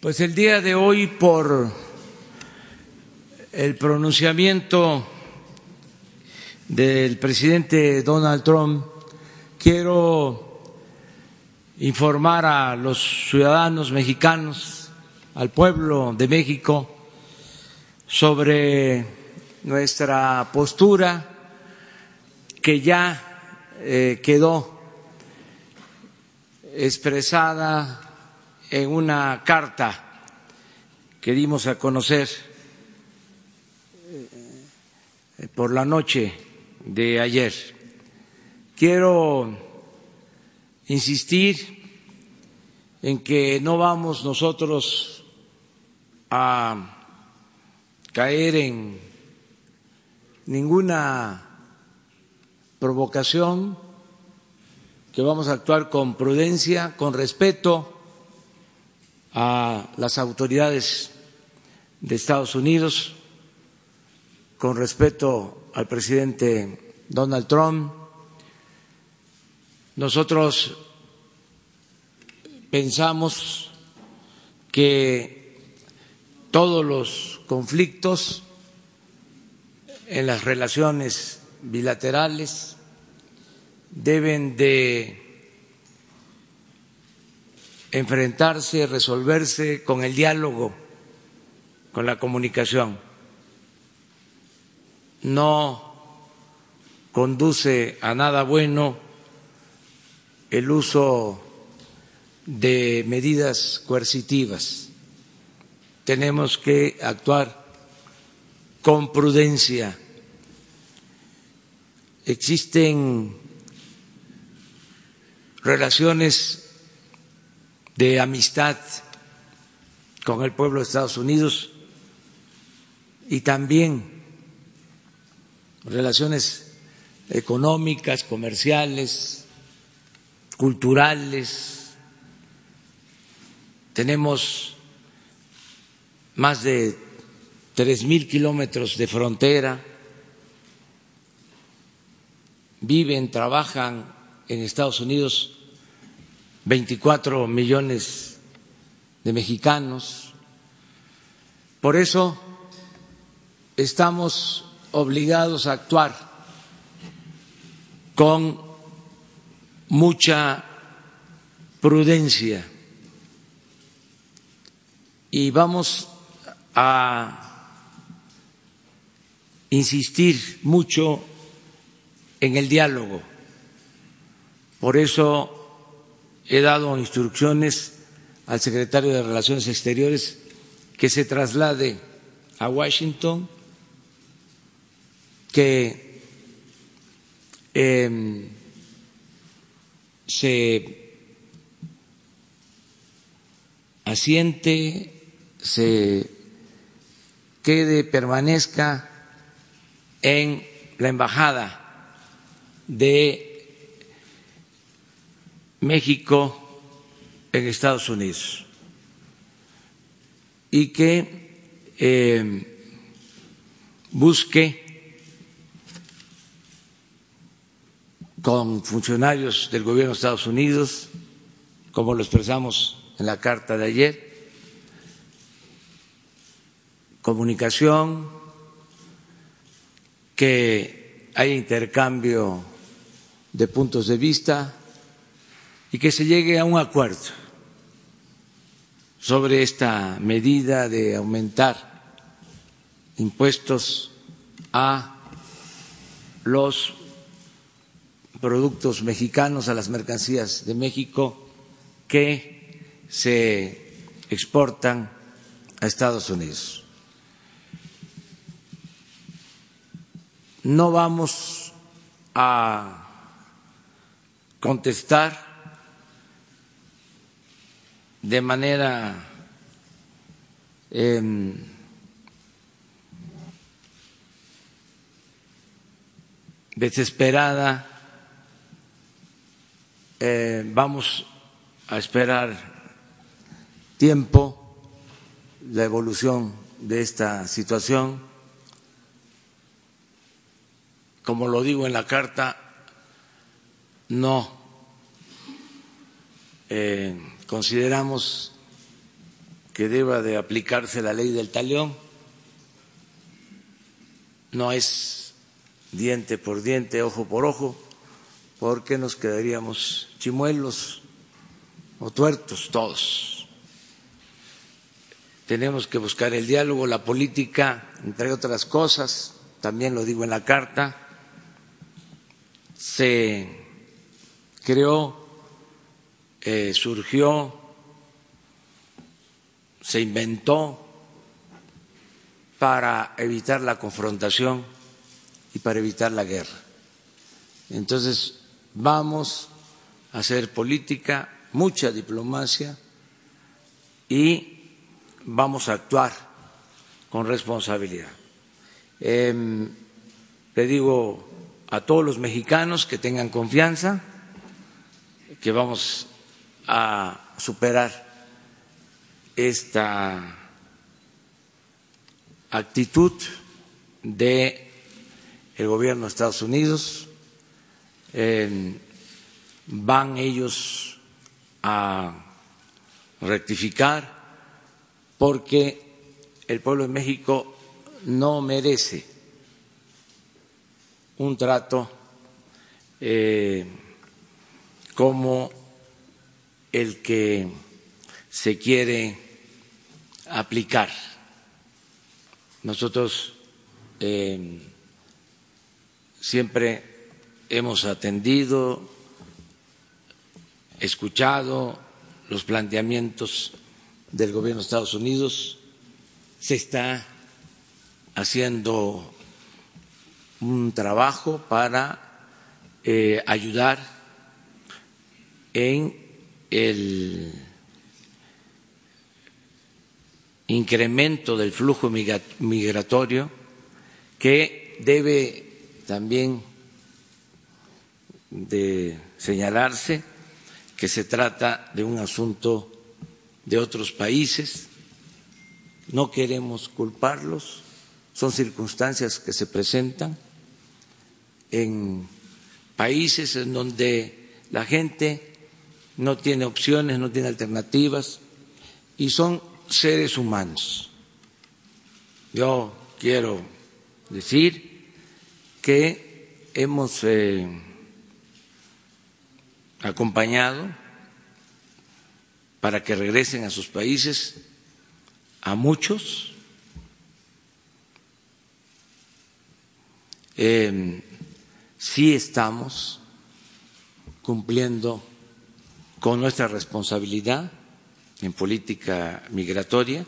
Pues el día de hoy, por el pronunciamiento del presidente Donald Trump, quiero informar a los ciudadanos mexicanos, al pueblo de México, sobre nuestra postura que ya eh, quedó expresada en una carta que dimos a conocer eh, por la noche de ayer. Quiero insistir en que no vamos nosotros a caer en ninguna provocación, que vamos a actuar con prudencia, con respeto a las autoridades de Estados Unidos, con respeto al presidente Donald Trump. Nosotros pensamos que todos los conflictos en las relaciones bilaterales deben de enfrentarse, resolverse con el diálogo, con la comunicación. No conduce a nada bueno el uso de medidas coercitivas. Tenemos que actuar con prudencia. Existen relaciones de amistad con el pueblo de Estados Unidos y también relaciones económicas, comerciales, culturales. Tenemos más de tres mil kilómetros de frontera. Viven, trabajan en Estados Unidos 24 millones de mexicanos. Por eso estamos obligados a actuar con mucha prudencia y vamos a insistir mucho en el diálogo. Por eso he dado instrucciones al secretario de Relaciones Exteriores que se traslade a Washington, que eh, se asiente, se quede, permanezca en la embajada de México en Estados Unidos. Y que eh, busque con funcionarios del gobierno de Estados Unidos, como lo expresamos en la carta de ayer, comunicación, que haya intercambio de puntos de vista y que se llegue a un acuerdo sobre esta medida de aumentar impuestos a los productos mexicanos, a las mercancías de México que se exportan a Estados Unidos. No vamos a contestar de manera eh, desesperada, eh, vamos a esperar tiempo la evolución de esta situación. Como lo digo en la carta, no eh, consideramos que deba de aplicarse la ley del talión. No es diente por diente, ojo por ojo, porque nos quedaríamos chimuelos o tuertos todos. Tenemos que buscar el diálogo, la política, entre otras cosas, también lo digo en la carta, se creó, eh, surgió, se inventó para evitar la confrontación y para evitar la guerra. Entonces, vamos a hacer política, mucha diplomacia y vamos a actuar con responsabilidad. Eh, le digo a todos los mexicanos que tengan confianza, que vamos a superar esta actitud de el gobierno de Estados Unidos. Van ellos a rectificar porque el pueblo de México no merece un trato eh, como el que se quiere aplicar. Nosotros eh, siempre hemos atendido, escuchado los planteamientos del gobierno de Estados Unidos, se está haciendo un trabajo para eh, ayudar en el incremento del flujo migratorio que debe también de señalarse que se trata de un asunto de otros países, no queremos culparlos, son circunstancias que se presentan en países en donde la gente no tiene opciones, no tiene alternativas y son seres humanos. Yo quiero decir que hemos eh, acompañado para que regresen a sus países a muchos. Eh, sí estamos cumpliendo con nuestra responsabilidad en política migratoria.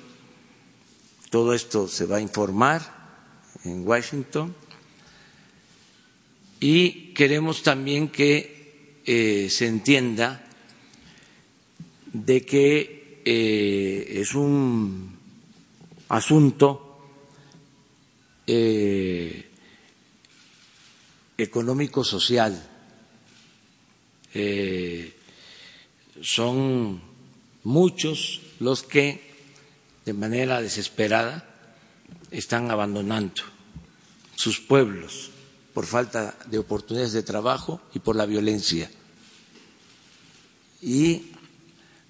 Todo esto se va a informar en Washington y queremos también que eh, se entienda de que eh, es un asunto eh, económico-social. Son muchos los que de manera desesperada están abandonando sus pueblos por falta de oportunidades de trabajo y por la violencia. Y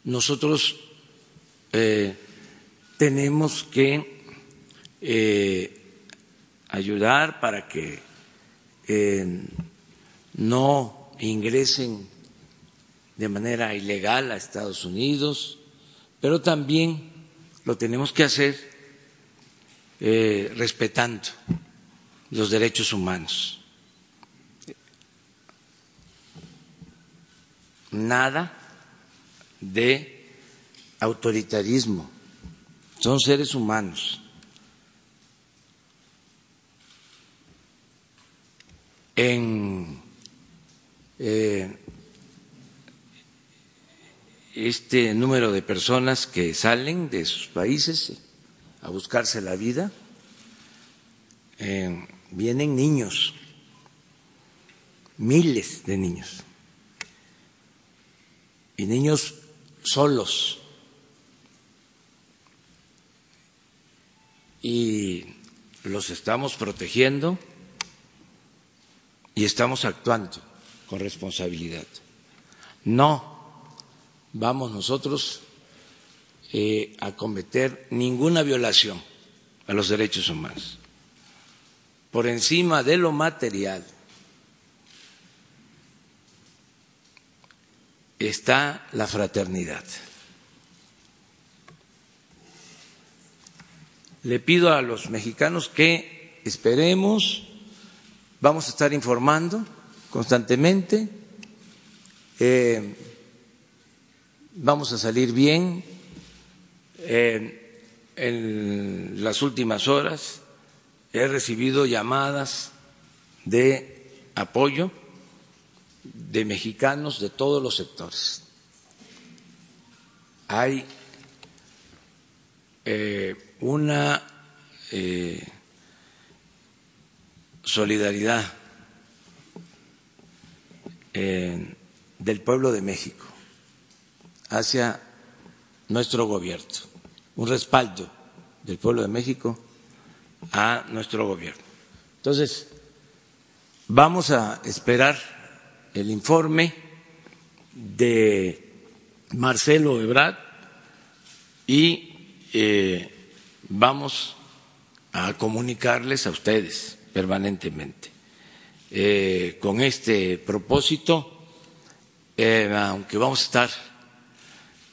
nosotros eh, tenemos que eh, ayudar para que eh, no ingresen de manera ilegal a Estados Unidos, pero también lo tenemos que hacer respetando los derechos humanos. Nada de autoritarismo, son seres humanos. En eh, este número de personas que salen de sus países a buscarse la vida, eh, vienen niños, miles de niños, y niños solos y los estamos protegiendo y estamos actuando con responsabilidad. No vamos nosotros eh, a cometer ninguna violación a los derechos humanos. Por encima de lo material está la fraternidad. Le pido a los mexicanos que esperemos, vamos a estar informando constantemente, eh, vamos a salir bien. En las últimas horas he recibido llamadas de apoyo de mexicanos de todos los sectores. Hay eh, una eh, solidaridad eh, del pueblo de México hacia nuestro gobierno, un respaldo del pueblo de México a nuestro gobierno. Entonces, vamos a esperar el informe de Marcelo Ebrard y eh, vamos a comunicarles a ustedes permanentemente. Eh, con este propósito, eh, aunque vamos a estar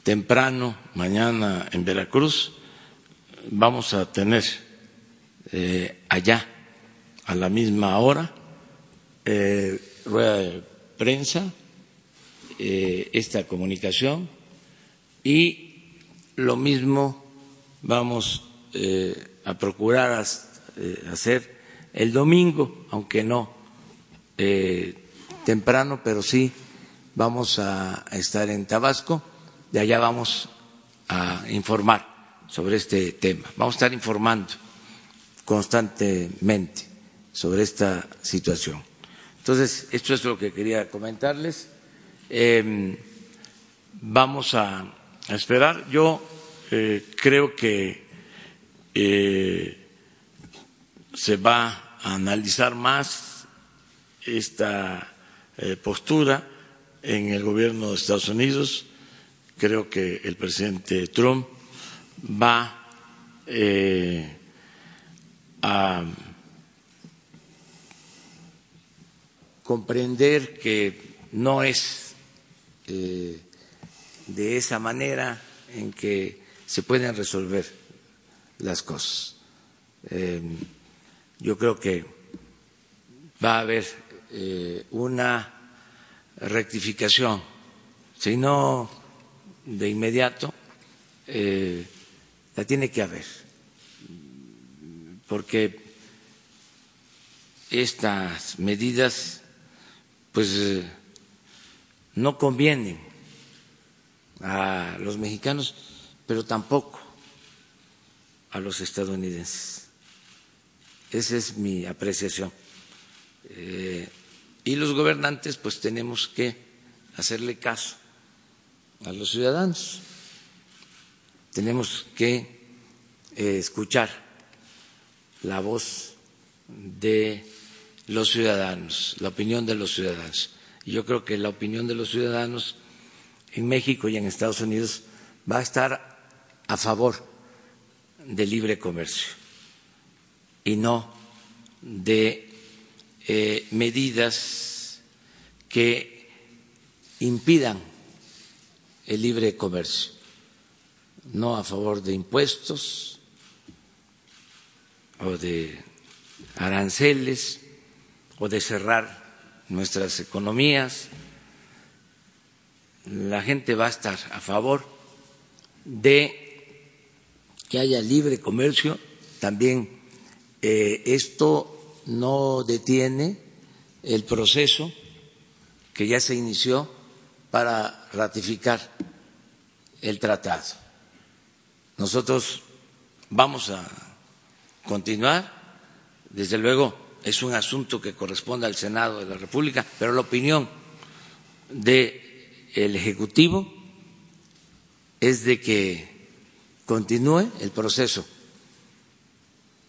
temprano mañana en Veracruz, vamos a tener allá a la misma hora rueda de prensa eh, esta comunicación y lo mismo vamos eh, a procurar eh, hacer el domingo, aunque no temprano, pero sí vamos a estar en Tabasco, de allá vamos a informar sobre este tema. Vamos a estar informando constantemente sobre esta situación. Entonces, esto es lo que quería comentarles. Em, vamos a, esperar. Yo eh, creo que eh, se va a analizar más esta eh, postura en el gobierno de Estados Unidos. Creo que el presidente Trump va a comprender que no es eh, de esa manera en que se pueden resolver las cosas. Eh, yo creo que va a haber eh, una rectificación, si no de inmediato, la tiene que haber, porque estas medidas pues eh, no convienen a los mexicanos, pero tampoco a los estadounidenses. Esa es mi apreciación. Eh, y los gobernantes pues tenemos que hacerle caso a los ciudadanos. Tenemos que eh, escuchar la voz de los ciudadanos, la opinión de los ciudadanos. Y yo creo que la opinión de los ciudadanos en México y en Estados Unidos va a estar a favor del libre comercio y no de eh, medidas que impidan el libre comercio, no a favor de impuestos o de aranceles o de cerrar nuestras economías. La gente va a estar a favor de que haya libre comercio. También eh, esto no detiene el proceso que ya se inició para ratificar el tratado. Nosotros vamos a continuar, desde luego, es un asunto que corresponde al Senado de la República, pero la opinión del Ejecutivo es de que continúe el proceso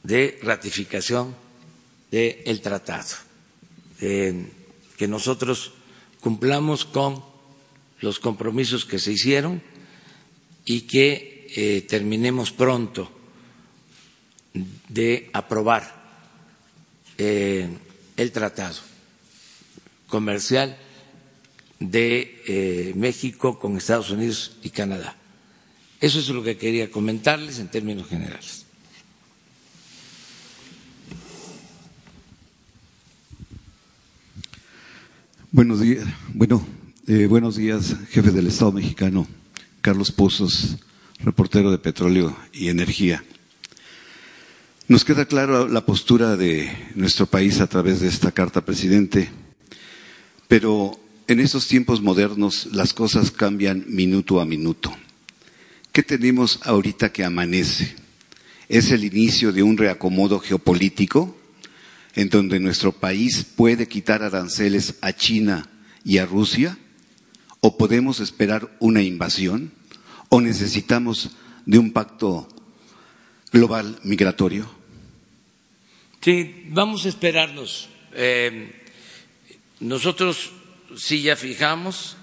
de ratificación del tratado, que nosotros cumplamos con los compromisos que se hicieron y que eh, terminemos pronto de aprobar eh, el tratado comercial de eh, México con Estados Unidos y Canadá. Eso es lo que quería comentarles en términos generales. Buenos días, bueno, eh, buenos días, jefe del Estado mexicano, Carlos Pozos, reportero de Petróleo y Energía. Nos queda clara la postura de nuestro país a través de esta carta, presidente, pero en estos tiempos modernos las cosas cambian minuto a minuto. ¿Qué tenemos ahorita que amanece? ¿Es el inicio de un reacomodo geopolítico en donde nuestro país puede quitar aranceles a China y a Rusia? ¿O podemos esperar una invasión? ¿O necesitamos de un pacto global migratorio? Sí, vamos a esperarnos. Eh, nosotros sí ya fijamos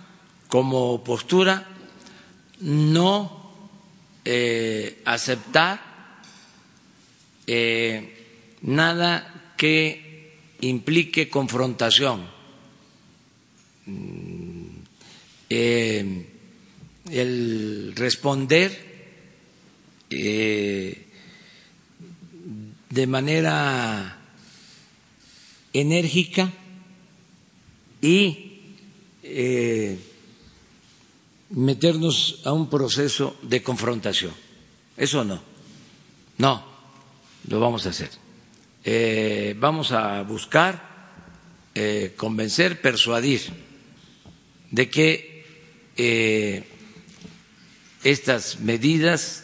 como postura no eh, aceptar eh, nada que implique confrontación. Eh, el responder de manera enérgica y meternos a un proceso de confrontación. Eso no, no, lo vamos a hacer. Eh, vamos a buscar eh, convencer, persuadir de que eh, estas medidas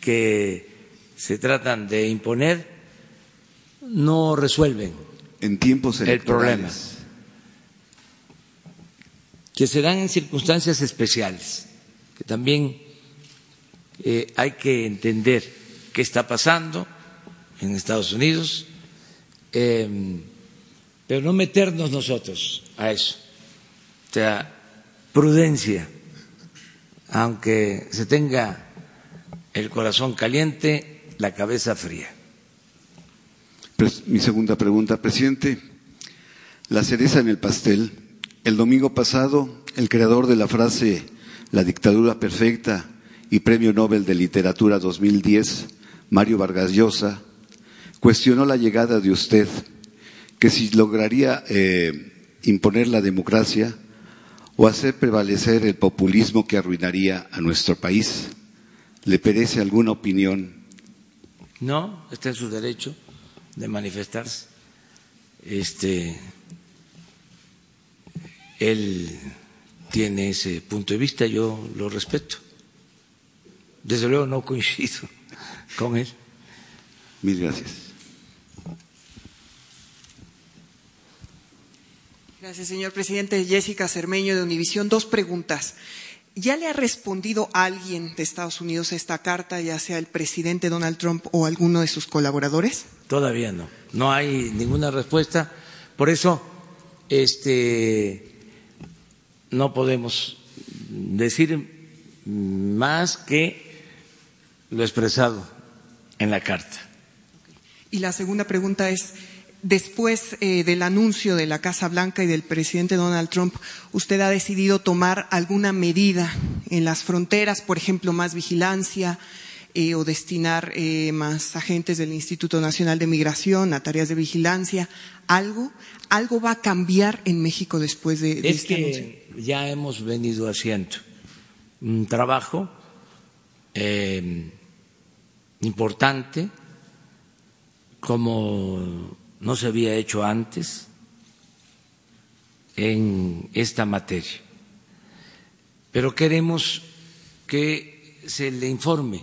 que se tratan de imponer no resuelven en tiempos el problema que se dan en circunstancias especiales, que también eh, hay que entender qué está pasando en Estados Unidos, em, pero no meternos nosotros a eso. O sea, prudencia, aunque se tenga el corazón caliente, la cabeza fría. mi segunda pregunta, presidente, la cereza en el pastel el domingo pasado, el creador de la frase La dictadura perfecta y Premio Nobel de Literatura 2010, Mario Vargas Llosa, cuestionó la llegada de usted, que si lograría eh, imponer la democracia o hacer prevalecer el populismo que arruinaría a nuestro país. ¿Le perece alguna opinión? No, está en su derecho de manifestarse. Este, él tiene ese punto de vista, yo lo respeto. Desde luego no coincido con él. Mil gracias. Gracias, señor presidente. Jessica Cermeño de Univisión. Dos preguntas. ¿Ya le ha respondido alguien de Estados Unidos a esta carta, ya sea el presidente Donald Trump o alguno de sus colaboradores? Todavía no. No hay ninguna respuesta. Por eso, este no podemos decir más que lo expresado en la carta. Y la segunda pregunta es, después eh, del anuncio de la Casa Blanca y del presidente Donald Trump, ¿usted ha decidido tomar alguna medida en las fronteras, por ejemplo, más vigilancia eh, o destinar eh, más agentes del Instituto Nacional de Migración a tareas de vigilancia? ¿Algo? ¿Algo va a cambiar en México después de, este anuncio? ya hemos venido haciendo un trabajo importante como no se había hecho antes en esta materia. Pero queremos que se le informe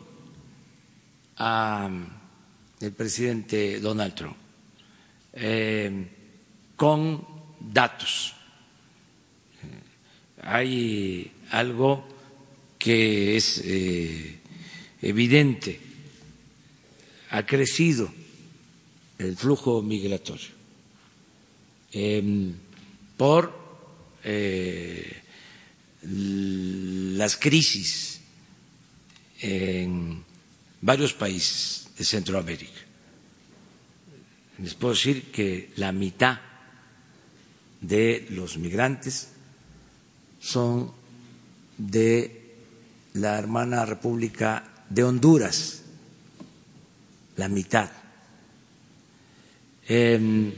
al presidente Donald Trump eh, con datos hay algo que es eh, evidente, ha crecido el flujo migratorio em, por eh, las crisis en varios países de Centroamérica. Les puedo decir que la mitad de los migrantes son de la hermana República de Honduras, la mitad. Em,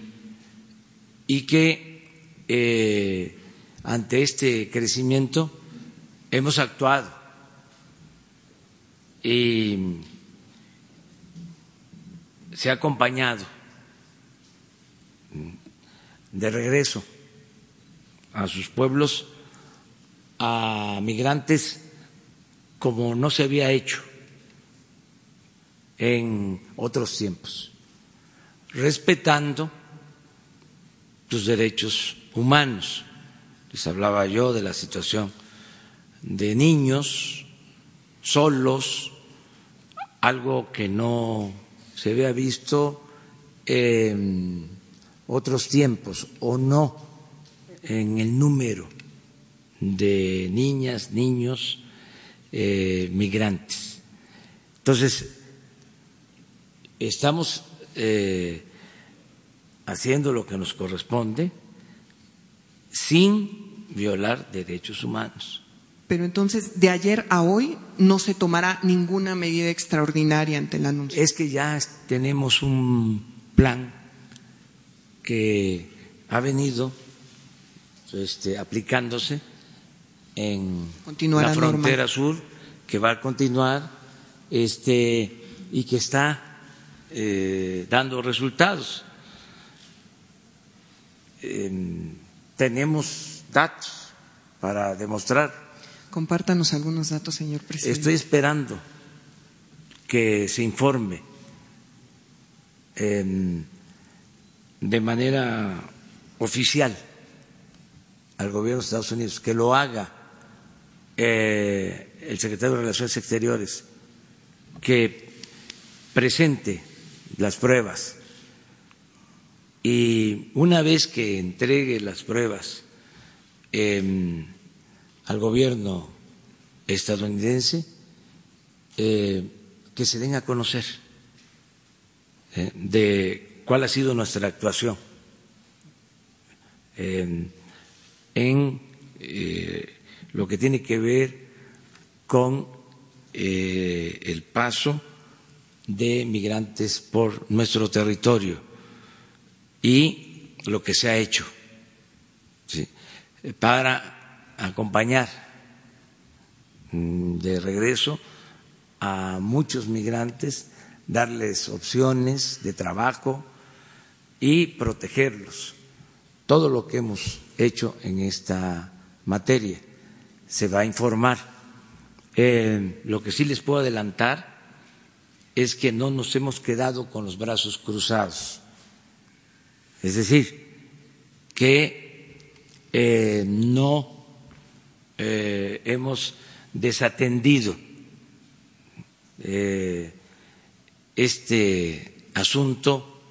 y que eh, ante este crecimiento hemos actuado. Y se ha acompañado de regreso a sus pueblos a migrantes como no se había hecho en otros tiempos, respetando sus derechos humanos. Les hablaba yo de la situación de niños solos, algo que no se había visto en otros tiempos o no en el número de niñas, niños eh, migrantes. Entonces, estamos eh, haciendo lo que nos corresponde sin violar derechos humanos. Pero entonces, de ayer a hoy no se tomará ninguna medida extraordinaria ante el anuncio. Es que ya tenemos un plan que ha venido este, aplicándose en la frontera sur, que va a continuar este, y que está eh, dando resultados. tenemos datos para demostrar. Compártanos algunos datos, señor presidente. Estoy esperando que se informe de manera oficial al gobierno de Estados Unidos, que lo haga eh, el secretario de Relaciones Exteriores, que presente las pruebas. Y una vez que entregue las pruebas em, al gobierno estadounidense, eh, que se den a conocer eh, de cuál ha sido nuestra actuación em, en eh, lo que tiene que ver con el paso de migrantes por nuestro territorio y lo que se ha hecho para acompañar mm, de regreso a muchos migrantes, darles opciones de trabajo y protegerlos. Todo lo que hemos hecho en esta materia se va a informar. Eh, lo que sí les puedo adelantar es que no nos hemos quedado con los brazos cruzados. Es decir, que eh, no eh, hemos desatendido eh, este asunto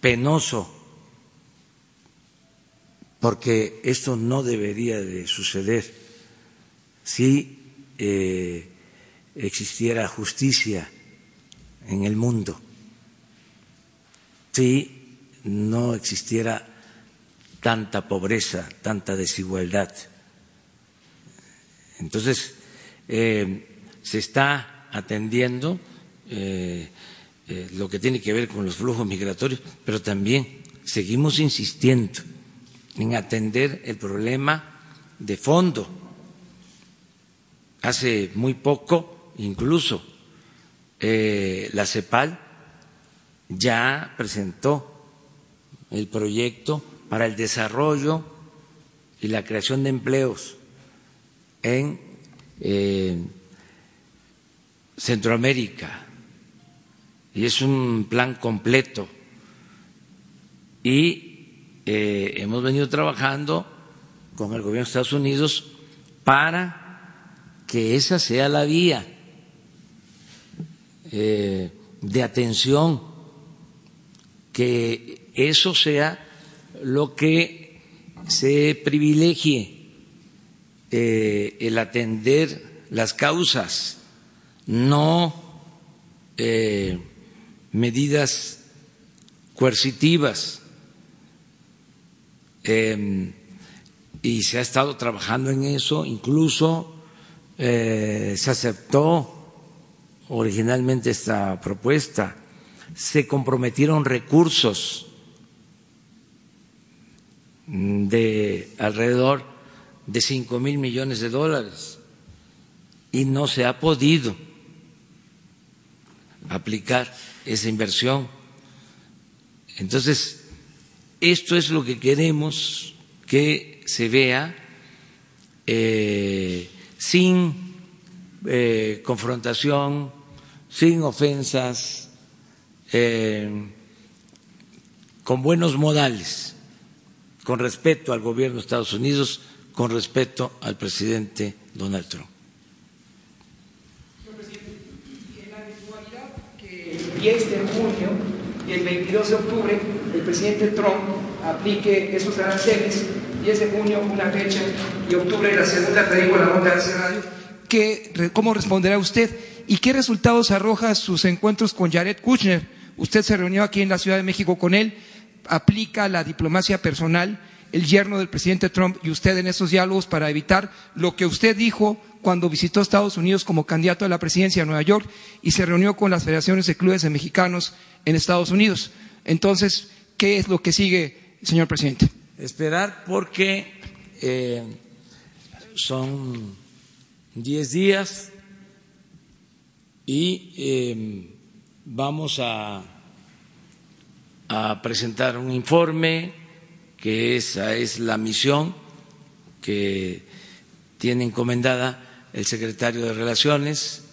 penoso, porque esto no debería de suceder si existiera justicia en el mundo si no existiera tanta pobreza, tanta desigualdad. Entonces, eh, se está atendiendo eh, eh, lo que tiene que ver con los flujos migratorios, pero también seguimos insistiendo en atender el problema de fondo. Hace muy poco, incluso, eh, la CEPAL ya presentó el proyecto para el desarrollo y la creación de empleos en eh, Centroamérica. Y es un plan completo. Y eh, hemos venido trabajando con el gobierno de Estados Unidos para que esa sea la vía eh, de atención, que eso sea lo que se privilegie, eh, el atender las causas no eh, medidas coercitivas. Em, y se ha estado trabajando en eso, incluso se aceptó originalmente esta propuesta, se comprometieron recursos de alrededor de cinco mil millones de dólares y no se ha podido aplicar esa inversión. Entonces, esto es lo que queremos que se vea eh, sin eh, confrontación, sin ofensas, eh, con buenos modales, con respeto al gobierno de Estados Unidos, con respeto al presidente Donald Trump. el 10 de junio y el 22 de octubre el presidente Trump aplique esos aranceles, 10 de junio una fecha y octubre la segunda, te digo la nota de radio. ¿Qué, ¿Cómo responderá usted? ¿Y qué resultados arroja sus encuentros con Jared Kushner? Usted se reunió aquí en la Ciudad de México con él, aplica la diplomacia personal, el yerno del presidente Trump y usted en esos diálogos para evitar lo que usted dijo cuando visitó Estados Unidos como candidato a la presidencia de Nueva York y se reunió con las federaciones de clubes de mexicanos en Estados Unidos. Entonces, ¿qué es lo que sigue, señor presidente? Esperar porque eh, son diez días y eh, vamos a, a presentar un informe que esa es la misión que tiene encomendada el secretario de Relaciones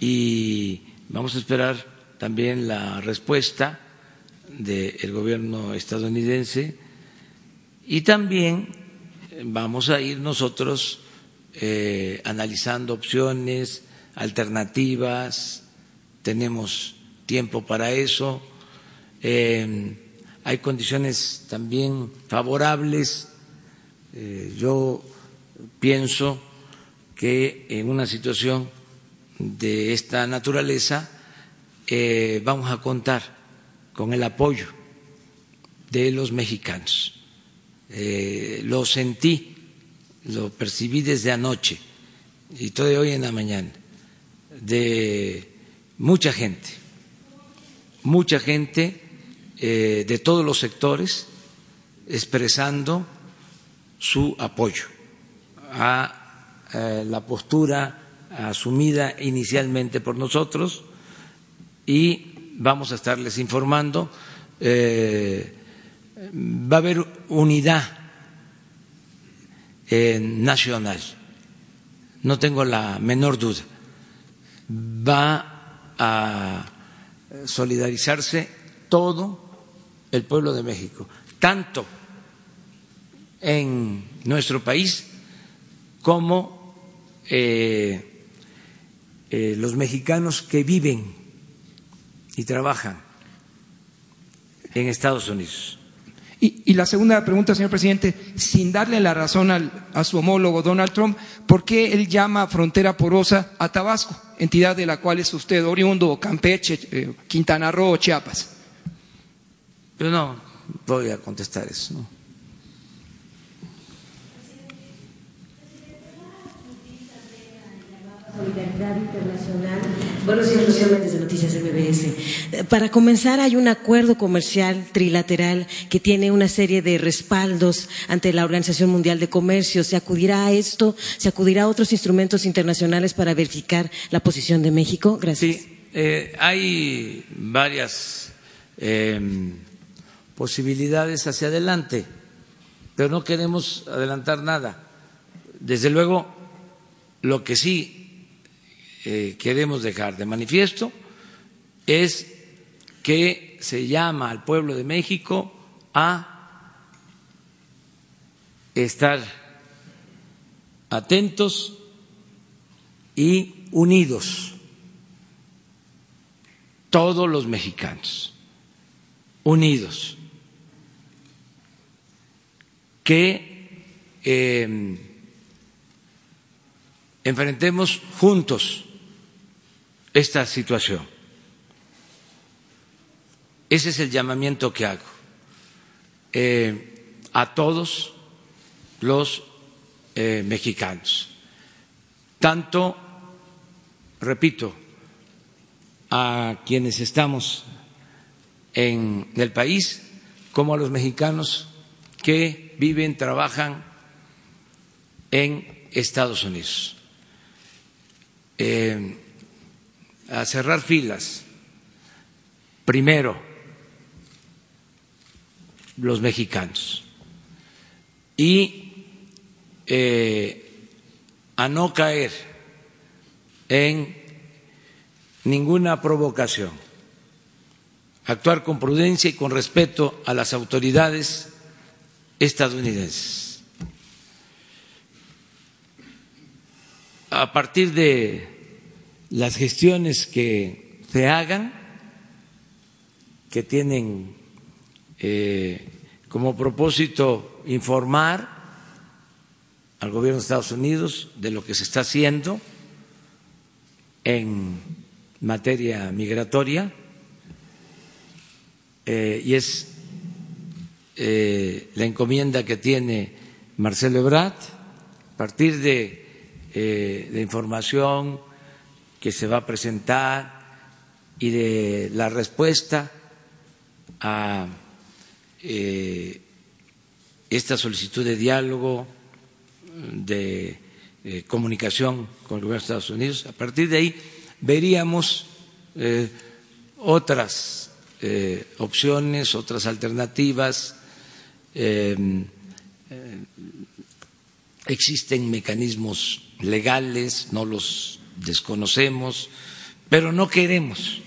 y vamos a esperar también la respuesta del gobierno estadounidense y también vamos a ir nosotros eh, analizando opciones, alternativas, tenemos tiempo para eso, eh, hay condiciones también favorables. Eh, yo pienso que en una situación de esta naturaleza eh, vamos a contar con el apoyo de los mexicanos. Lo sentí, lo percibí desde anoche y todo de hoy en la mañana, de mucha gente, mucha gente eh, de todos los sectores expresando su apoyo a eh, la postura asumida inicialmente por nosotros y vamos a estarles informando. Eh, va a haber unidad nacional, no tengo la menor duda. Va a solidarizarse todo el pueblo de México, tanto en nuestro país como eh, eh, los mexicanos que viven y trabajan en Estados Unidos. Y, la segunda pregunta, señor presidente, sin darle la razón a su homólogo Donald Trump, ¿por qué él llama frontera porosa a Tabasco, entidad de la cual es usted oriundo, Campeche, eh, Quintana Roo, Chiapas? Yo no voy a contestar eso. ¿no? Solidaridad Internacional. Buenos días, Rocío Méndez de Noticias MBS. Para comenzar, hay un acuerdo comercial trilateral que tiene una serie de respaldos ante la Organización Mundial de Comercio. ¿Se acudirá a esto? ¿Se acudirá a otros instrumentos internacionales para verificar la posición de México? Gracias. Sí, eh, hay varias em, posibilidades hacia adelante, pero no queremos adelantar nada. Desde luego, lo que sí eh, queremos dejar de manifiesto es que se llama al pueblo de México a estar atentos y unidos, todos los mexicanos, unidos, que eh, enfrentemos juntos esta situación. Ese es el llamamiento que hago eh, a todos los eh, mexicanos, tanto, repito, a quienes estamos en el país como a los mexicanos que viven, trabajan en Estados Unidos. Eh, a cerrar filas. Primero, los mexicanos. Y eh, a no caer en ninguna provocación. Actuar con prudencia y con respeto a las autoridades estadounidenses. A partir de las gestiones que se hagan, que tienen eh, como propósito informar al gobierno de Estados Unidos de lo que se está haciendo en materia migratoria eh, y es eh, la encomienda que tiene Marcelo Ebrard a partir de, de información que se va a presentar y de la respuesta a eh, esta solicitud de diálogo, de eh, comunicación con el gobierno de Estados Unidos. A partir de ahí veríamos eh, otras opciones, otras alternativas. existen mecanismos legales, no los desconocemos, pero no queremos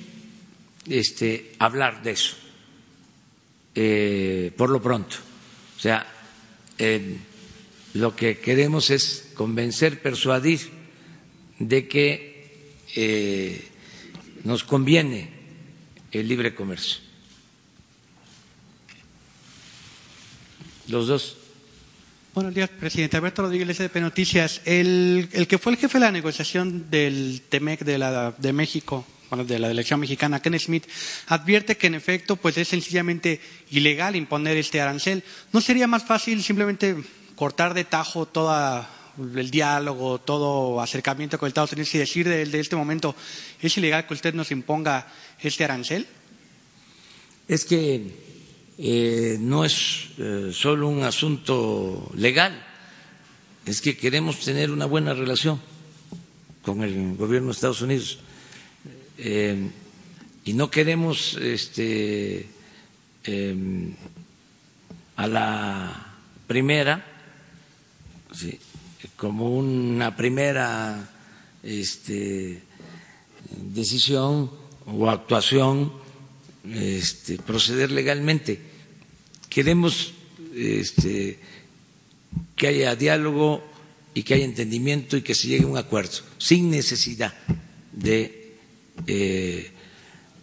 este, hablar de eso eh, por lo pronto. O sea, eh, lo que queremos es convencer, persuadir de que eh, nos conviene el libre comercio. Los dos. Buenos días, presidente. Alberto Rodríguez, SDP Noticias. El, el, que fue el jefe de la negociación del TEMEC de, de México, bueno, de la delegación mexicana, Ken Smith, advierte que en efecto pues es sencillamente ilegal imponer este arancel. ¿No sería más fácil simplemente cortar de tajo todo el diálogo, todo acercamiento con Estados Unidos y decir de, este momento es ilegal que usted nos imponga este arancel? Es que eh, no es eh, solo un asunto legal, es que queremos tener una buena relación con el gobierno de Estados Unidos. Eh, y no queremos este, em, a la primera como una primera este, decisión o actuación este, proceder legalmente queremos este, que haya diálogo y que haya entendimiento y que se llegue a un acuerdo, sin necesidad de eh,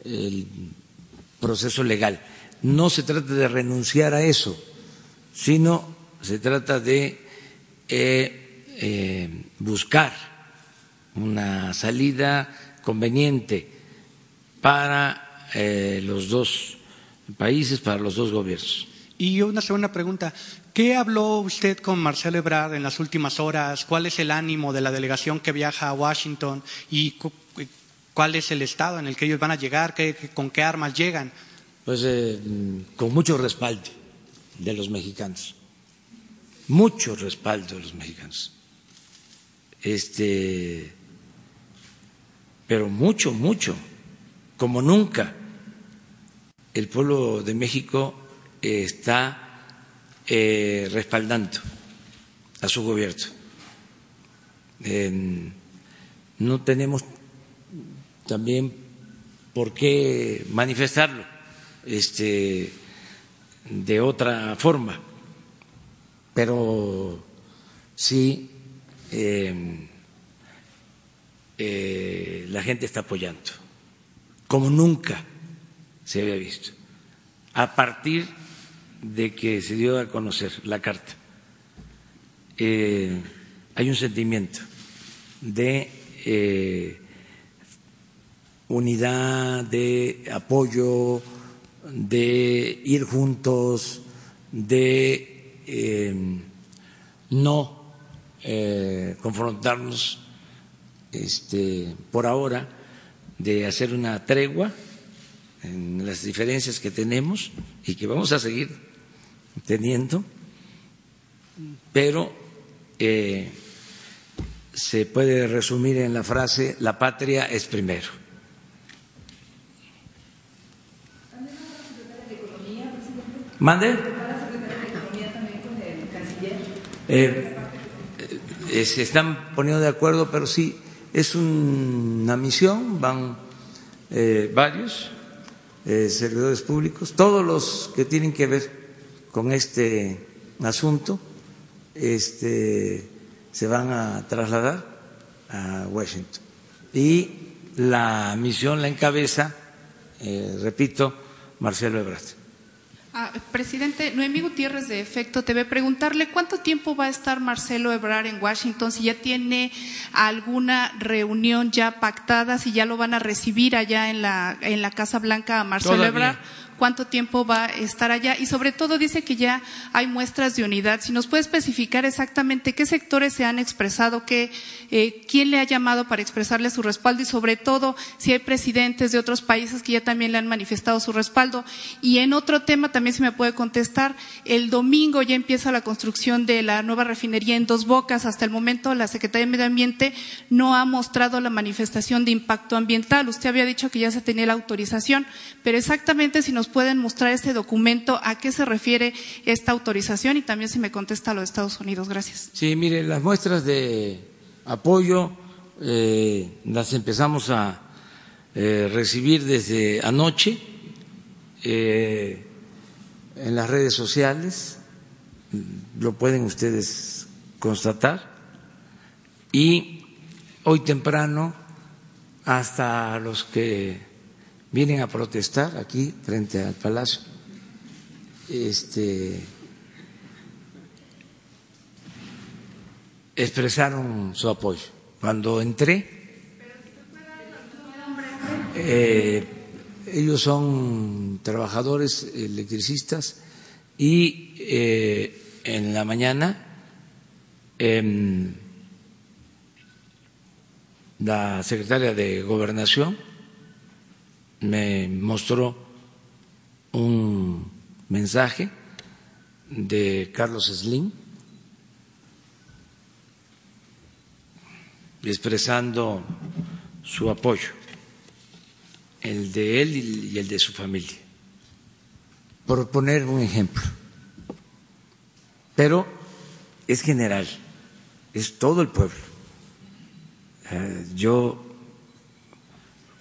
el proceso legal. No se trata de renunciar a eso, sino se trata de eh, eh, buscar una salida conveniente para los dos países, para los dos gobiernos. Y una segunda pregunta. ¿Qué habló usted con Marcelo Ebrard en las últimas horas? ¿Cuál es el ánimo de la delegación que viaja a Washington? ¿Y cuál es el estado en el que ellos van a llegar? ¿Con qué armas llegan? Pues eh, con mucho respaldo de los mexicanos. Mucho respaldo de los mexicanos. Este, pero mucho, mucho, como nunca. El pueblo de México está eh, respaldando a su gobierno. no tenemos también por qué manifestarlo este, de otra forma, pero sí em, eh, la gente está apoyando, como nunca se había visto, a partir de que se dio a conocer la carta, eh, hay un sentimiento de eh, unidad, de apoyo, de ir juntos, de eh, no confrontarnos este, por ahora, de hacer una tregua en las diferencias que tenemos y que vamos a seguir teniendo, pero eh, se puede resumir en la frase la patria es primero. ¿Mande? Eh, eh, se están poniendo de acuerdo, pero sí, es una misión, van eh, servidores públicos, todos los que tienen que ver con este asunto este, se van a trasladar a Washington. Y la misión la encabeza, repito, Marcelo Ebrard. Ah, presidente, Noemí Gutiérrez de Efecto TV, preguntarle cuánto tiempo va a estar Marcelo Ebrard en Washington, si ya tiene alguna reunión ya pactada, si ya lo van a recibir allá en la, en la Casa Blanca a Marcelo Ebrard cuánto tiempo va a estar allá y sobre todo dice que ya hay muestras de unidad. Si nos puede especificar exactamente qué sectores se han expresado, qué, eh, quién le ha llamado para expresarle su respaldo y sobre todo si hay presidentes de otros países que ya también le han manifestado su respaldo. Y en otro tema también se me puede contestar, el domingo ya empieza la construcción de la nueva refinería en Dos Bocas. Hasta el momento la Secretaría de Medio Ambiente no ha mostrado la manifestación de impacto ambiental. Usted había dicho que ya se tenía la autorización, pero exactamente si nos pueden mostrar ese documento, a qué se refiere esta autorización y también si me contesta lo de Estados Unidos. Gracias. Sí, mire, las muestras de apoyo eh, las empezamos a eh, recibir desde anoche eh, en las redes sociales, lo pueden ustedes constatar, y hoy temprano hasta los que vienen a protestar aquí frente al palacio. Este, expresaron su apoyo. Cuando entré, eh, ellos son trabajadores electricistas y eh, en la mañana em, la secretaria de Gobernación me mostró un mensaje de Carlos Slim expresando su apoyo, el de él y el de su familia, por poner un ejemplo. Pero es general, es todo el pueblo. Eh, yo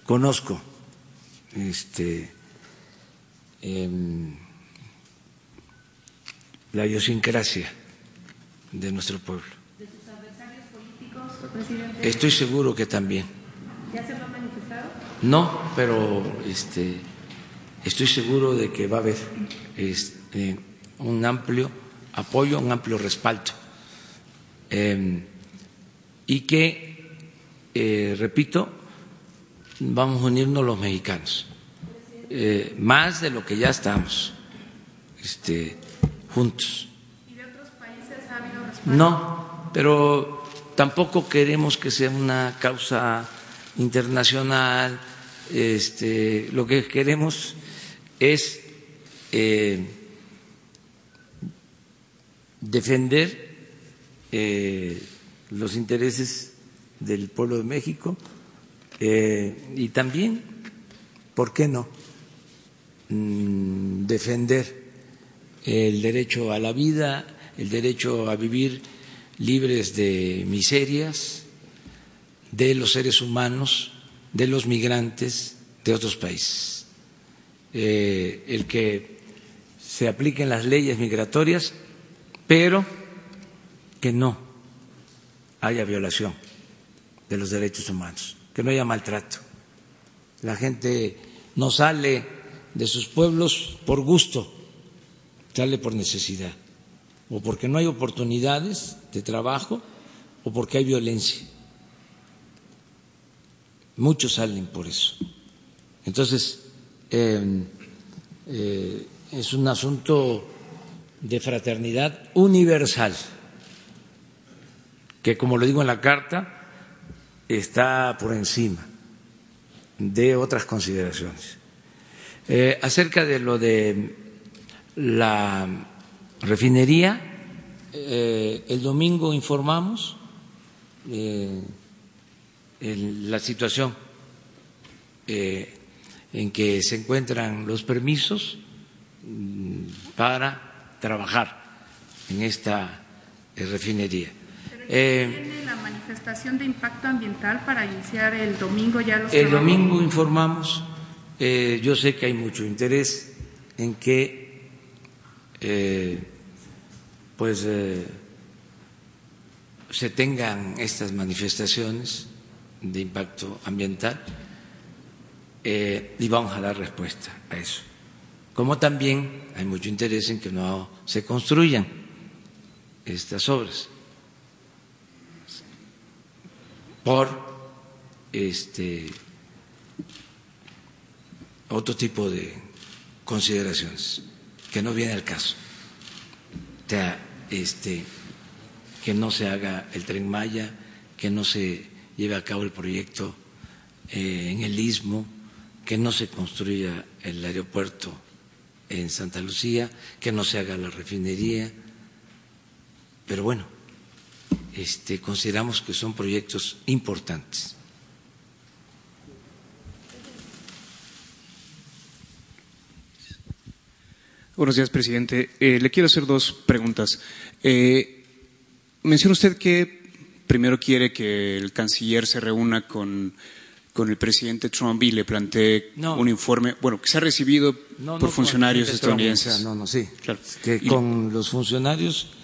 conozco este, la idiosincrasia de nuestro pueblo. ¿De sus adversarios políticos, presidente? Estoy seguro que también. ¿Ya se lo han manifestado? No, pero este, estoy seguro de que va a haber este, un amplio apoyo, un amplio respaldo. Em, y que, eh, repito, vamos a unirnos los mexicanos, eh, más de lo que ya estamos este, juntos. ¿Y de otros países ha habido No, pero tampoco queremos que sea una causa internacional. Este, lo que queremos es eh, defender eh, los intereses del pueblo de México eh, y también, ¿por qué no?, mm, defender el derecho a la vida, el derecho a vivir libres de miserias de los seres humanos, de los migrantes de otros países. Eh, el que se apliquen las leyes migratorias, pero que no haya violación de los derechos humanos que no haya maltrato. La gente no sale de sus pueblos por gusto, sale por necesidad, o porque no hay oportunidades de trabajo, o porque hay violencia. Muchos salen por eso. Entonces, em, eh, es un asunto de fraternidad universal, que como lo digo en la carta, está por encima de otras consideraciones. Eh, acerca de lo de la refinería, eh, el domingo informamos eh, la situación en que se encuentran los permisos mm, para trabajar en esta refinería. ¿Tiene la manifestación de impacto ambiental para iniciar el domingo ya los El domingo informamos, yo sé que hay mucho interés en que pues eh, se tengan estas manifestaciones de impacto ambiental eh, y vamos a dar respuesta a eso. Como también hay mucho interés en que no se construyan estas obras por este otro tipo de consideraciones que no viene al caso este, que no se haga el tren Maya, que no se lleve a cabo el proyecto eh, en el istmo, que no se construya el aeropuerto en Santa Lucía, que no se haga la refinería. Pero bueno, este, consideramos que son proyectos importantes. Buenos días, presidente. Eh, le quiero hacer dos preguntas. Eh, menciona usted que primero quiere que el canciller se reúna con, el presidente Trump y le plantee un informe, bueno, que se ha recibido por funcionarios estadounidenses. no, no, sí. Claro. Que con los funcionarios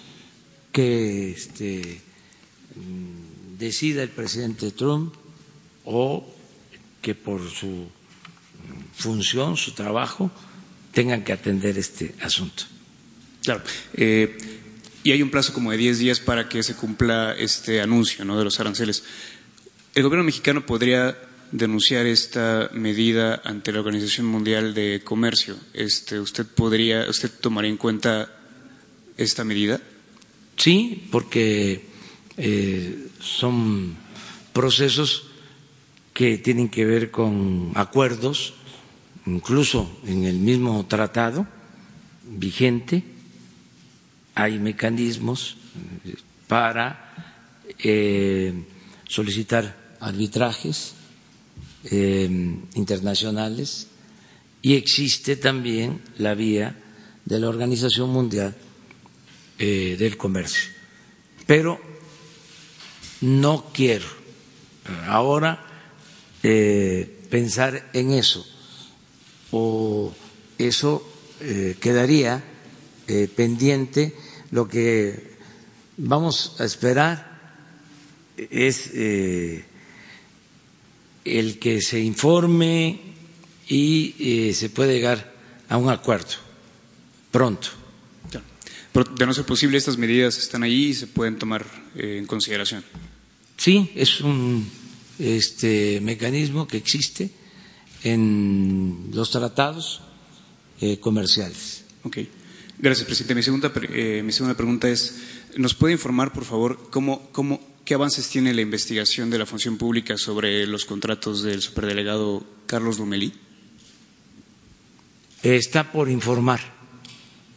que este, mm, decida el presidente Trump o que por su función, su trabajo, tengan que atender este asunto. Claro. Eh, y hay un plazo como de 10 días para que se cumpla este anuncio ¿no? de los aranceles. ¿El gobierno mexicano podría denunciar esta medida ante la Organización Mundial de Comercio? Este, ¿Usted podría, usted tomaría en cuenta esta medida? Sí, porque eh, son procesos que tienen que ver con acuerdos incluso en el mismo tratado vigente. Hay mecanismos eh, para eh, solicitar arbitrajes internacionales y existe también la vía de la Organización Mundial del Comercio. Pero no quiero ahora pensar en eso o eso eh, quedaría eh, pendiente. Lo que vamos a esperar es eh, el que se informe y se puede llegar a un acuerdo pronto. Pero de no ser posible, estas medidas están ahí y se pueden tomar en consideración. Sí, es un este, mecanismo que existe en los tratados eh, comerciales. Ok. Gracias, presidente. Mi segunda, eh, mi segunda pregunta es, ¿nos puede informar, por favor, cómo, cómo, qué avances tiene la investigación de la función pública sobre los contratos del superdelegado Carlos Lumelí? Está por informar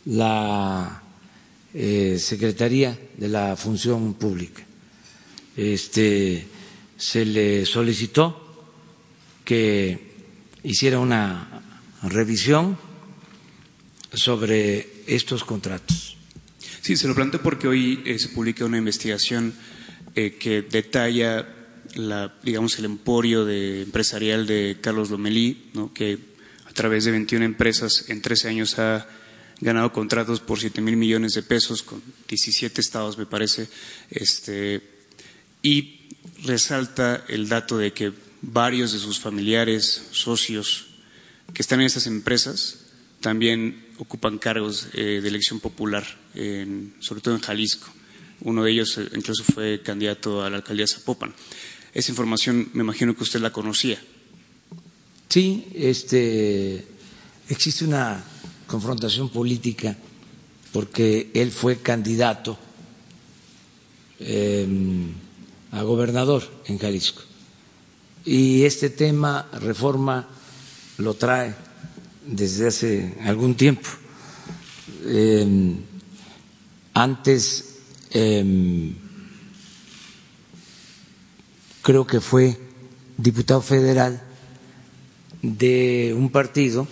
la eh, Secretaría de la Función Pública. Este, se le solicitó que hiciera una revisión sobre estos contratos. Sí, se lo planteo porque hoy eh, se publica una investigación eh, que detalla la, digamos, el emporio de, empresarial de Carlos Lomelí, ¿no? que a través de 21 empresas en 13 años ha ganado contratos por 7 mil millones de pesos con 17 estados, me parece, este, y resalta el dato de que varios de sus familiares, socios que están en esas empresas, también ocupan cargos eh, de elección popular, sobre todo en Jalisco. Uno de ellos eh, incluso fue candidato a la alcaldía Zapopan. Esa información me imagino que usted la conocía. Sí, este, existe una confrontación política porque él fue candidato em, a gobernador en Jalisco. Y este tema, reforma, lo trae desde hace algún tiempo. Em, antes em, creo que fue diputado federal de un partido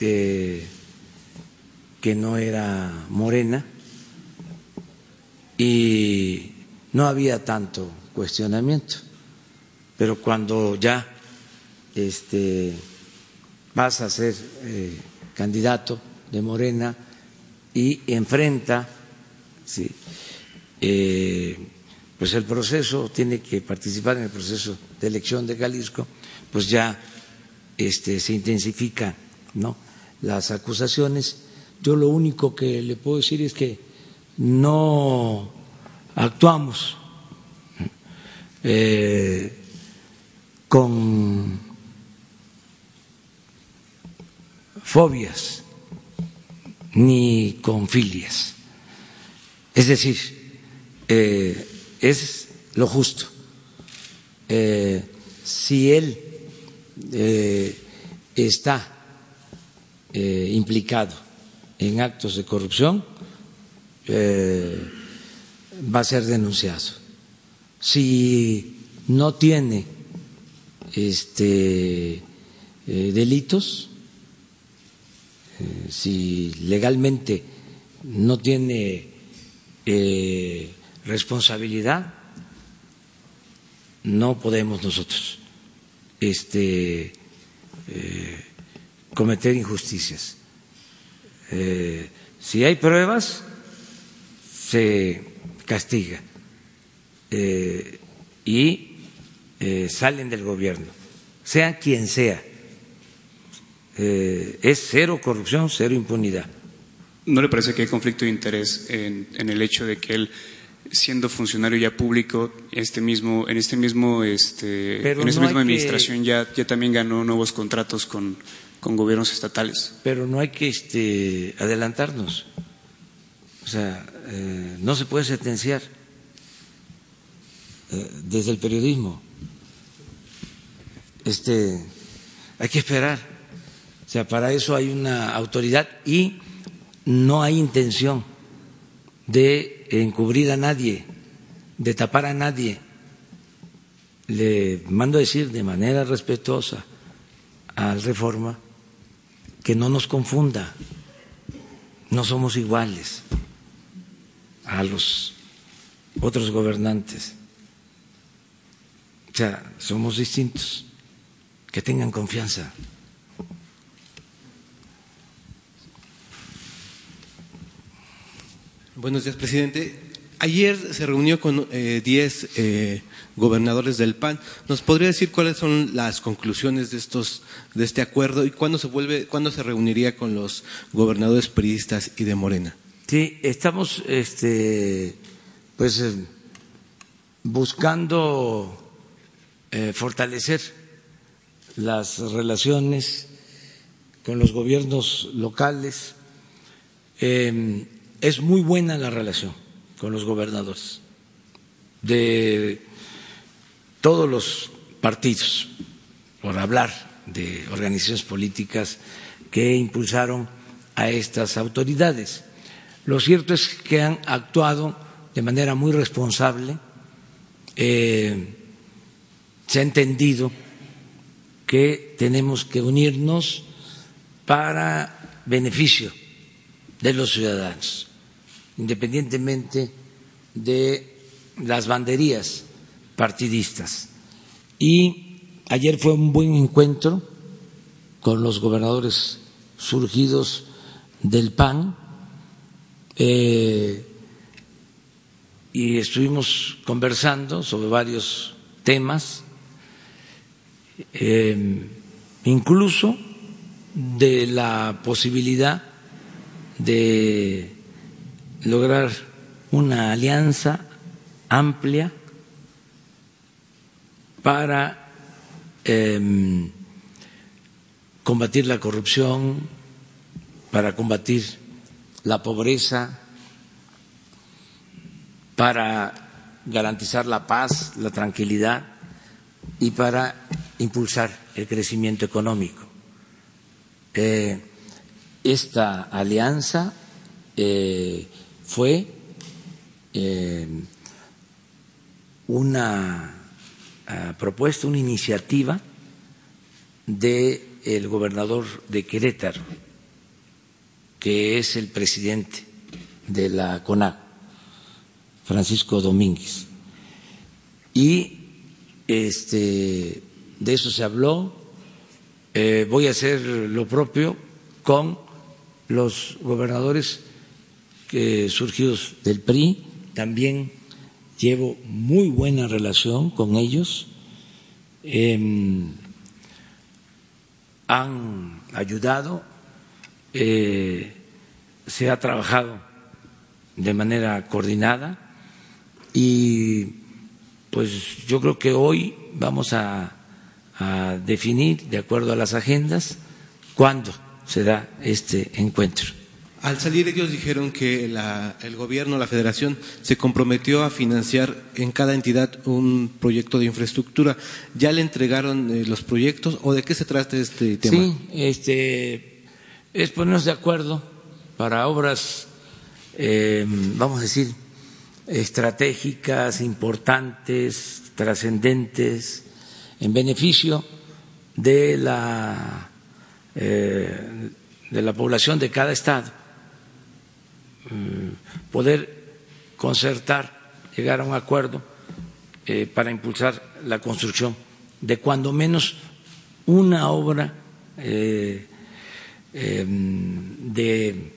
eh, que no era morena y no había tanto cuestionamiento. Pero cuando ya este, vas a ser eh, candidato de Morena y enfrenta, eh, pues el proceso, tiene que participar en el proceso de elección de Jalisco, pues ya este, se intensifica ¿no? Las acusaciones. Yo lo único que le puedo decir es que no actuamos eh, con fobias ni con filias. Es decir, eh, es lo justo. Eh, si él está eh, implicado en actos de corrupción, eh, va a ser denunciado. Si no tiene este, delitos, si legalmente no tiene responsabilidad, no podemos nosotros este, eh, cometer injusticias. Eh, si hay pruebas, se castiga eh, y salen del gobierno, sea quien sea. es cero corrupción, cero impunidad. ¿No le parece que hay conflicto de interés en, en el hecho de que él siendo funcionario ya público, este mismo, en este mismo, este, en esta misma administración ya, ya también ganó nuevos contratos con, con gobiernos estatales. Pero no hay que este, adelantarnos. O sea, eh, no se puede sentenciar eh, desde el periodismo. Este, hay que esperar. O sea, para eso hay una autoridad y no hay intención de encubrir a nadie, de tapar a nadie. Le mando a decir de manera respetuosa al Reforma que no nos confunda, no somos iguales a los otros gobernantes. O sea, somos distintos, que tengan confianza. Buenos días, presidente. Ayer se reunió con 10 eh, eh, gobernadores del PAN. ¿Nos podría decir cuáles son las conclusiones de estos de este acuerdo y cuándo se vuelve, cuándo se reuniría con los gobernadores periodistas y de Morena? Sí, estamos, este, pues, eh, buscando fortalecer las relaciones con los gobiernos locales. Eh, es muy buena la relación con los gobernadores de todos los partidos, por hablar de organizaciones políticas que impulsaron a estas autoridades. Lo cierto es que han actuado de manera muy responsable, eh, se ha entendido que tenemos que unirnos para beneficio de los ciudadanos independientemente de las banderías partidistas. Y ayer fue un buen encuentro con los gobernadores surgidos del PAN eh, y estuvimos conversando sobre varios temas, eh, incluso de la posibilidad de lograr una alianza amplia para em, combatir la corrupción, para combatir la pobreza, para garantizar la paz, la tranquilidad y para impulsar el crecimiento económico. Eh, esta alianza eh, fue eh, una ah, propuesta, una iniciativa del gobernador de Querétaro, que es el presidente de la CONAC, Francisco Domínguez. Y este, de eso se habló. Eh, voy a hacer lo propio con los gobernadores que, surgidos del PRI. También llevo muy buena relación con ellos. Em, han ayudado, eh, se ha trabajado de manera coordinada y pues yo creo que hoy vamos a, definir, de acuerdo a las agendas, cuándo será este encuentro. Al salir ellos dijeron que el gobierno, la federación, se comprometió a financiar en cada entidad un proyecto de infraestructura. ¿Ya le entregaron eh, los proyectos o de qué se trata este tema? Sí, este, es ponernos de acuerdo para obras, eh, vamos a decir, estratégicas, importantes, trascendentes, en beneficio de la, eh, de la población de cada estado. Mm, poder concertar, llegar a un acuerdo eh, para impulsar la construcción de cuando menos una obra eh, em, de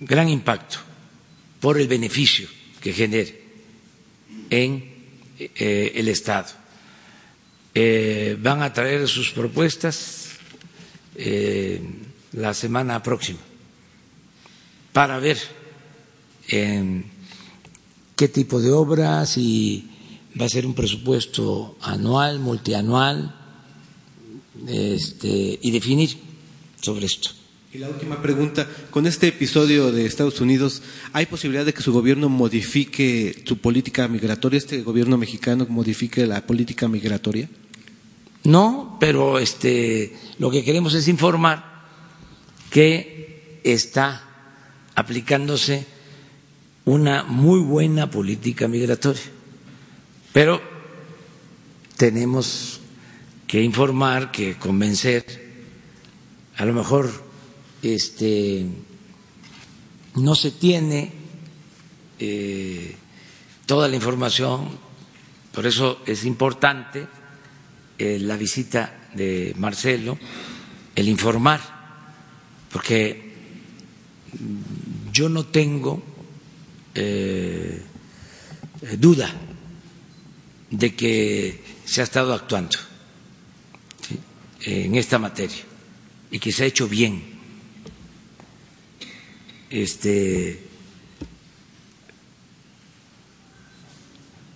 gran impacto por el beneficio que genere en eh, el Estado. Van a traer sus propuestas la semana próxima para ver qué tipo de obras y va a ser un presupuesto anual, multianual, este, y definir sobre esto. Y la última pregunta, con este episodio de Estados Unidos, ¿hay posibilidad de que su gobierno modifique su política migratoria, este gobierno mexicano modifique la política migratoria? No, pero este, lo que queremos es informar que está aplicándose una muy buena política migratoria, pero tenemos que informar, que convencer, a lo mejor este, no se tiene eh, toda la información, por eso es importante eh, la visita de Marcelo, el informar, porque yo no tengo eh, duda de que se ha estado actuando en esta materia y que se ha hecho bien. Este,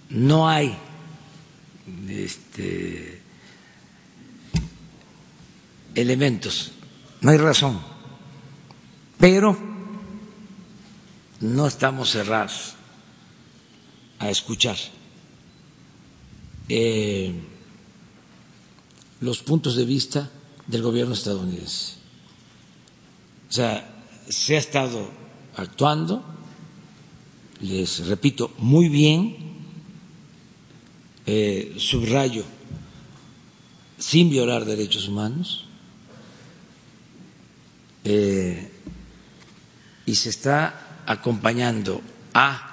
no hay este, elementos, no hay razón, pero no estamos cerrados a escuchar. Eh, los puntos de vista del gobierno estadounidense. O sea, se ha estado actuando, les repito, muy bien, eh, subrayo, sin violar derechos humanos, eh, y se está acompañando a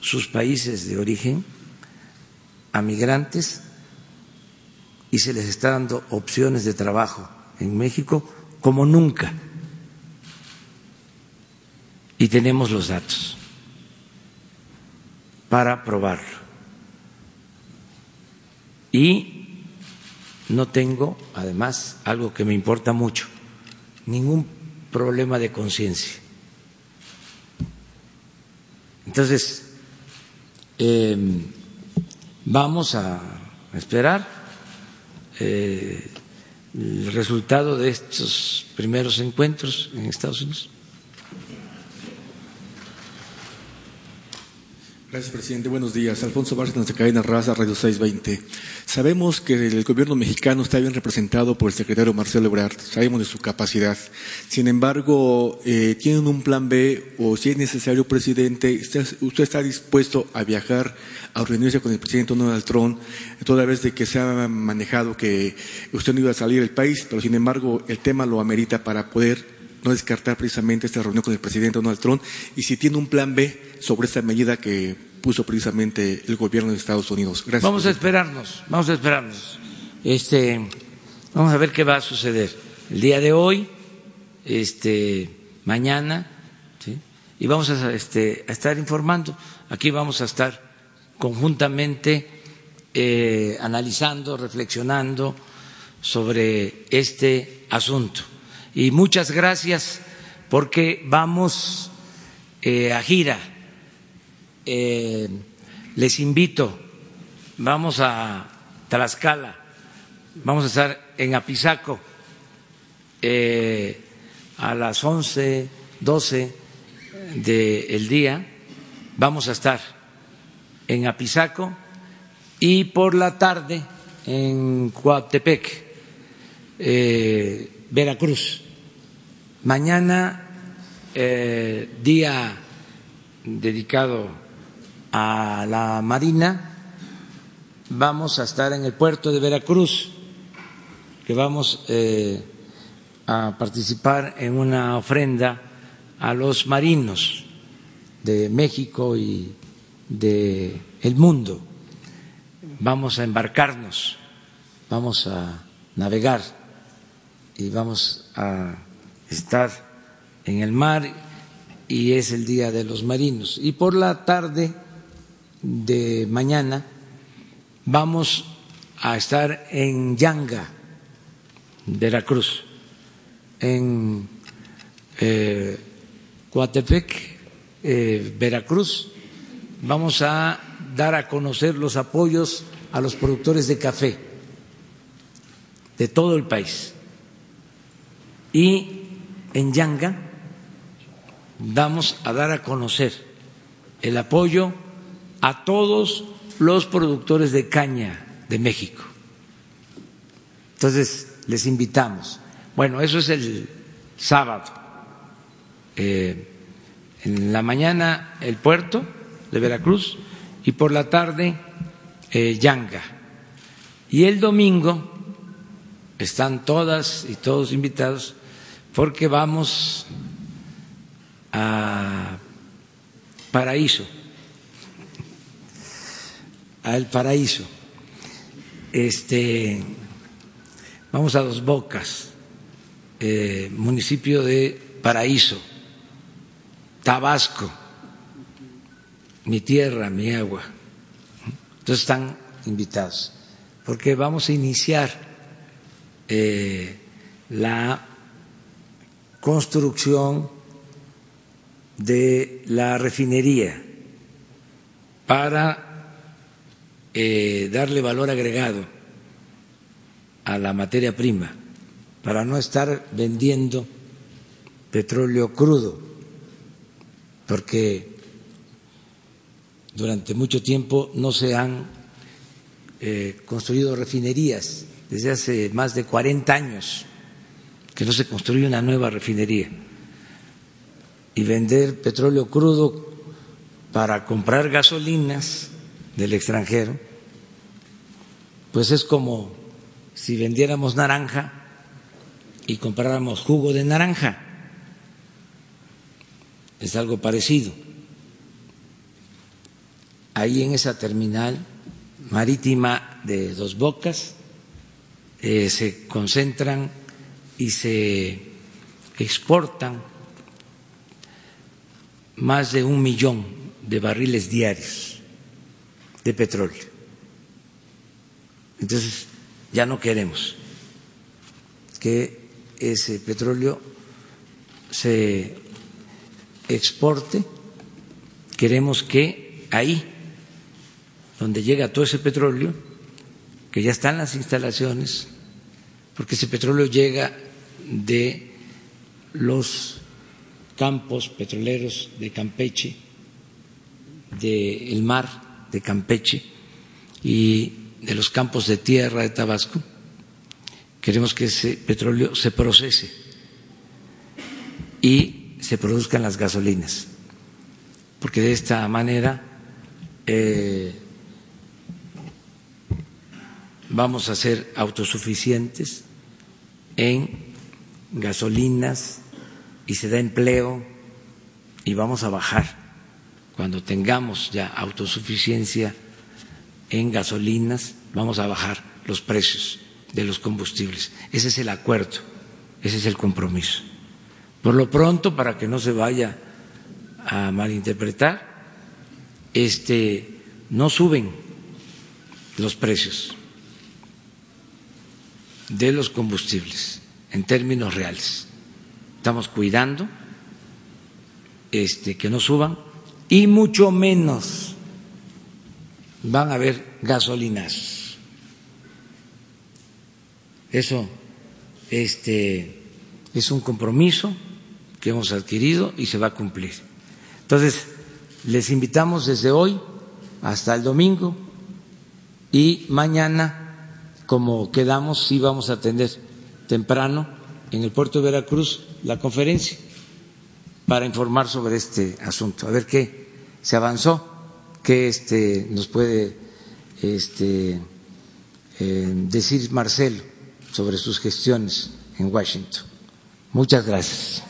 sus países de origen, a migrantes, y se les está dando opciones de trabajo en México como nunca y tenemos los datos para probarlo. Y no tengo, además, algo que me importa mucho, ningún problema de conciencia. Entonces, em, vamos a esperar. Eh, el resultado de estos primeros encuentros en Estados Unidos. Gracias, presidente. Buenos días. Alfonso Bárcenas de Cadena Raza, Radio 620. Sabemos que el gobierno mexicano está bien representado por el secretario Marcelo Ebrard. Sabemos de su capacidad. Sin embargo, eh, ¿tienen un plan B o si es necesario, presidente, usted está dispuesto a viajar, a reunirse con el presidente Donald Trump, toda vez de que se ha manejado que usted no iba a salir del país, pero sin embargo el tema lo amerita para poder no descartar precisamente esta reunión con el presidente Donald Trump y si tiene un plan B sobre esta medida que puso precisamente el gobierno de Estados Unidos. Gracias. Vamos a esperarnos, vamos a esperarnos. Este, vamos a ver qué va a suceder el día de hoy, este, mañana, y vamos a, este, a estar informando. Aquí vamos a estar conjuntamente eh, analizando, reflexionando sobre este asunto. Y muchas gracias porque vamos eh, a gira eh, les invito, vamos a Tlaxcala, vamos a estar en Apizaco eh, a las 11, 12 del día, vamos a estar en Apizaco y por la tarde en Coatepec, Veracruz. Mañana, día dedicado a la Marina, vamos a estar en el puerto de Veracruz, que vamos eh, a participar en una ofrenda a los marinos de México y de el mundo. Vamos a embarcarnos, vamos a navegar y vamos a estar en el mar y es el día de los marinos. Y por la tarde de mañana vamos a estar en Yanga, Veracruz, en eh, eh, Veracruz. Vamos a dar a conocer los apoyos a los productores de café de todo el país. Y en Yanga vamos a dar a conocer el apoyo a todos los productores de caña de México. Entonces, les invitamos. Bueno, eso es el sábado. Eh, en la mañana el puerto de Veracruz y por la tarde eh, Yanga. Y el domingo están todas y todos invitados porque vamos a Paraíso al paraíso. Este, vamos a Dos Bocas, eh, municipio de Paraíso, Tabasco, mi tierra, mi agua. Entonces están invitados, porque vamos a iniciar eh, la construcción de la refinería para eh, darle valor agregado a la materia prima para no estar vendiendo petróleo crudo, porque durante mucho tiempo no se han eh, construido refinerías, desde hace más de 40 años que no se construye una nueva refinería. Y vender petróleo crudo para comprar gasolinas del extranjero, pues es como si vendiéramos naranja y compráramos jugo de naranja. Es algo parecido. Ahí en esa terminal marítima de Dos Bocas eh, se concentran y se exportan más de un millón de barriles diarios de petróleo. Entonces, ya no queremos que ese petróleo se exporte, queremos que ahí, donde llega todo ese petróleo, que ya están las instalaciones porque ese petróleo llega de los campos petroleros de Campeche, del mar de Campeche y de los campos de tierra de Tabasco. Queremos que ese petróleo se procese y se produzcan las gasolinas, porque de esta manera eh, vamos a ser autosuficientes en gasolinas y se da empleo y vamos a bajar cuando tengamos ya autosuficiencia en gasolinas, vamos a bajar los precios de los combustibles. Ese es el acuerdo, ese es el compromiso. Por lo pronto, para que no se vaya a malinterpretar, este, no suben los precios de los combustibles en términos reales. Estamos cuidando este, que no suban y mucho menos van a haber gasolinas. Eso este, es un compromiso que hemos adquirido y se va a cumplir. Entonces, les invitamos desde hoy hasta el domingo y mañana, como quedamos, sí vamos a atender temprano en el puerto de Veracruz la conferencia para informar sobre este asunto, a ver qué se avanzó, qué este, nos puede este, eh, decir Marcelo sobre sus gestiones en Washington. Muchas gracias.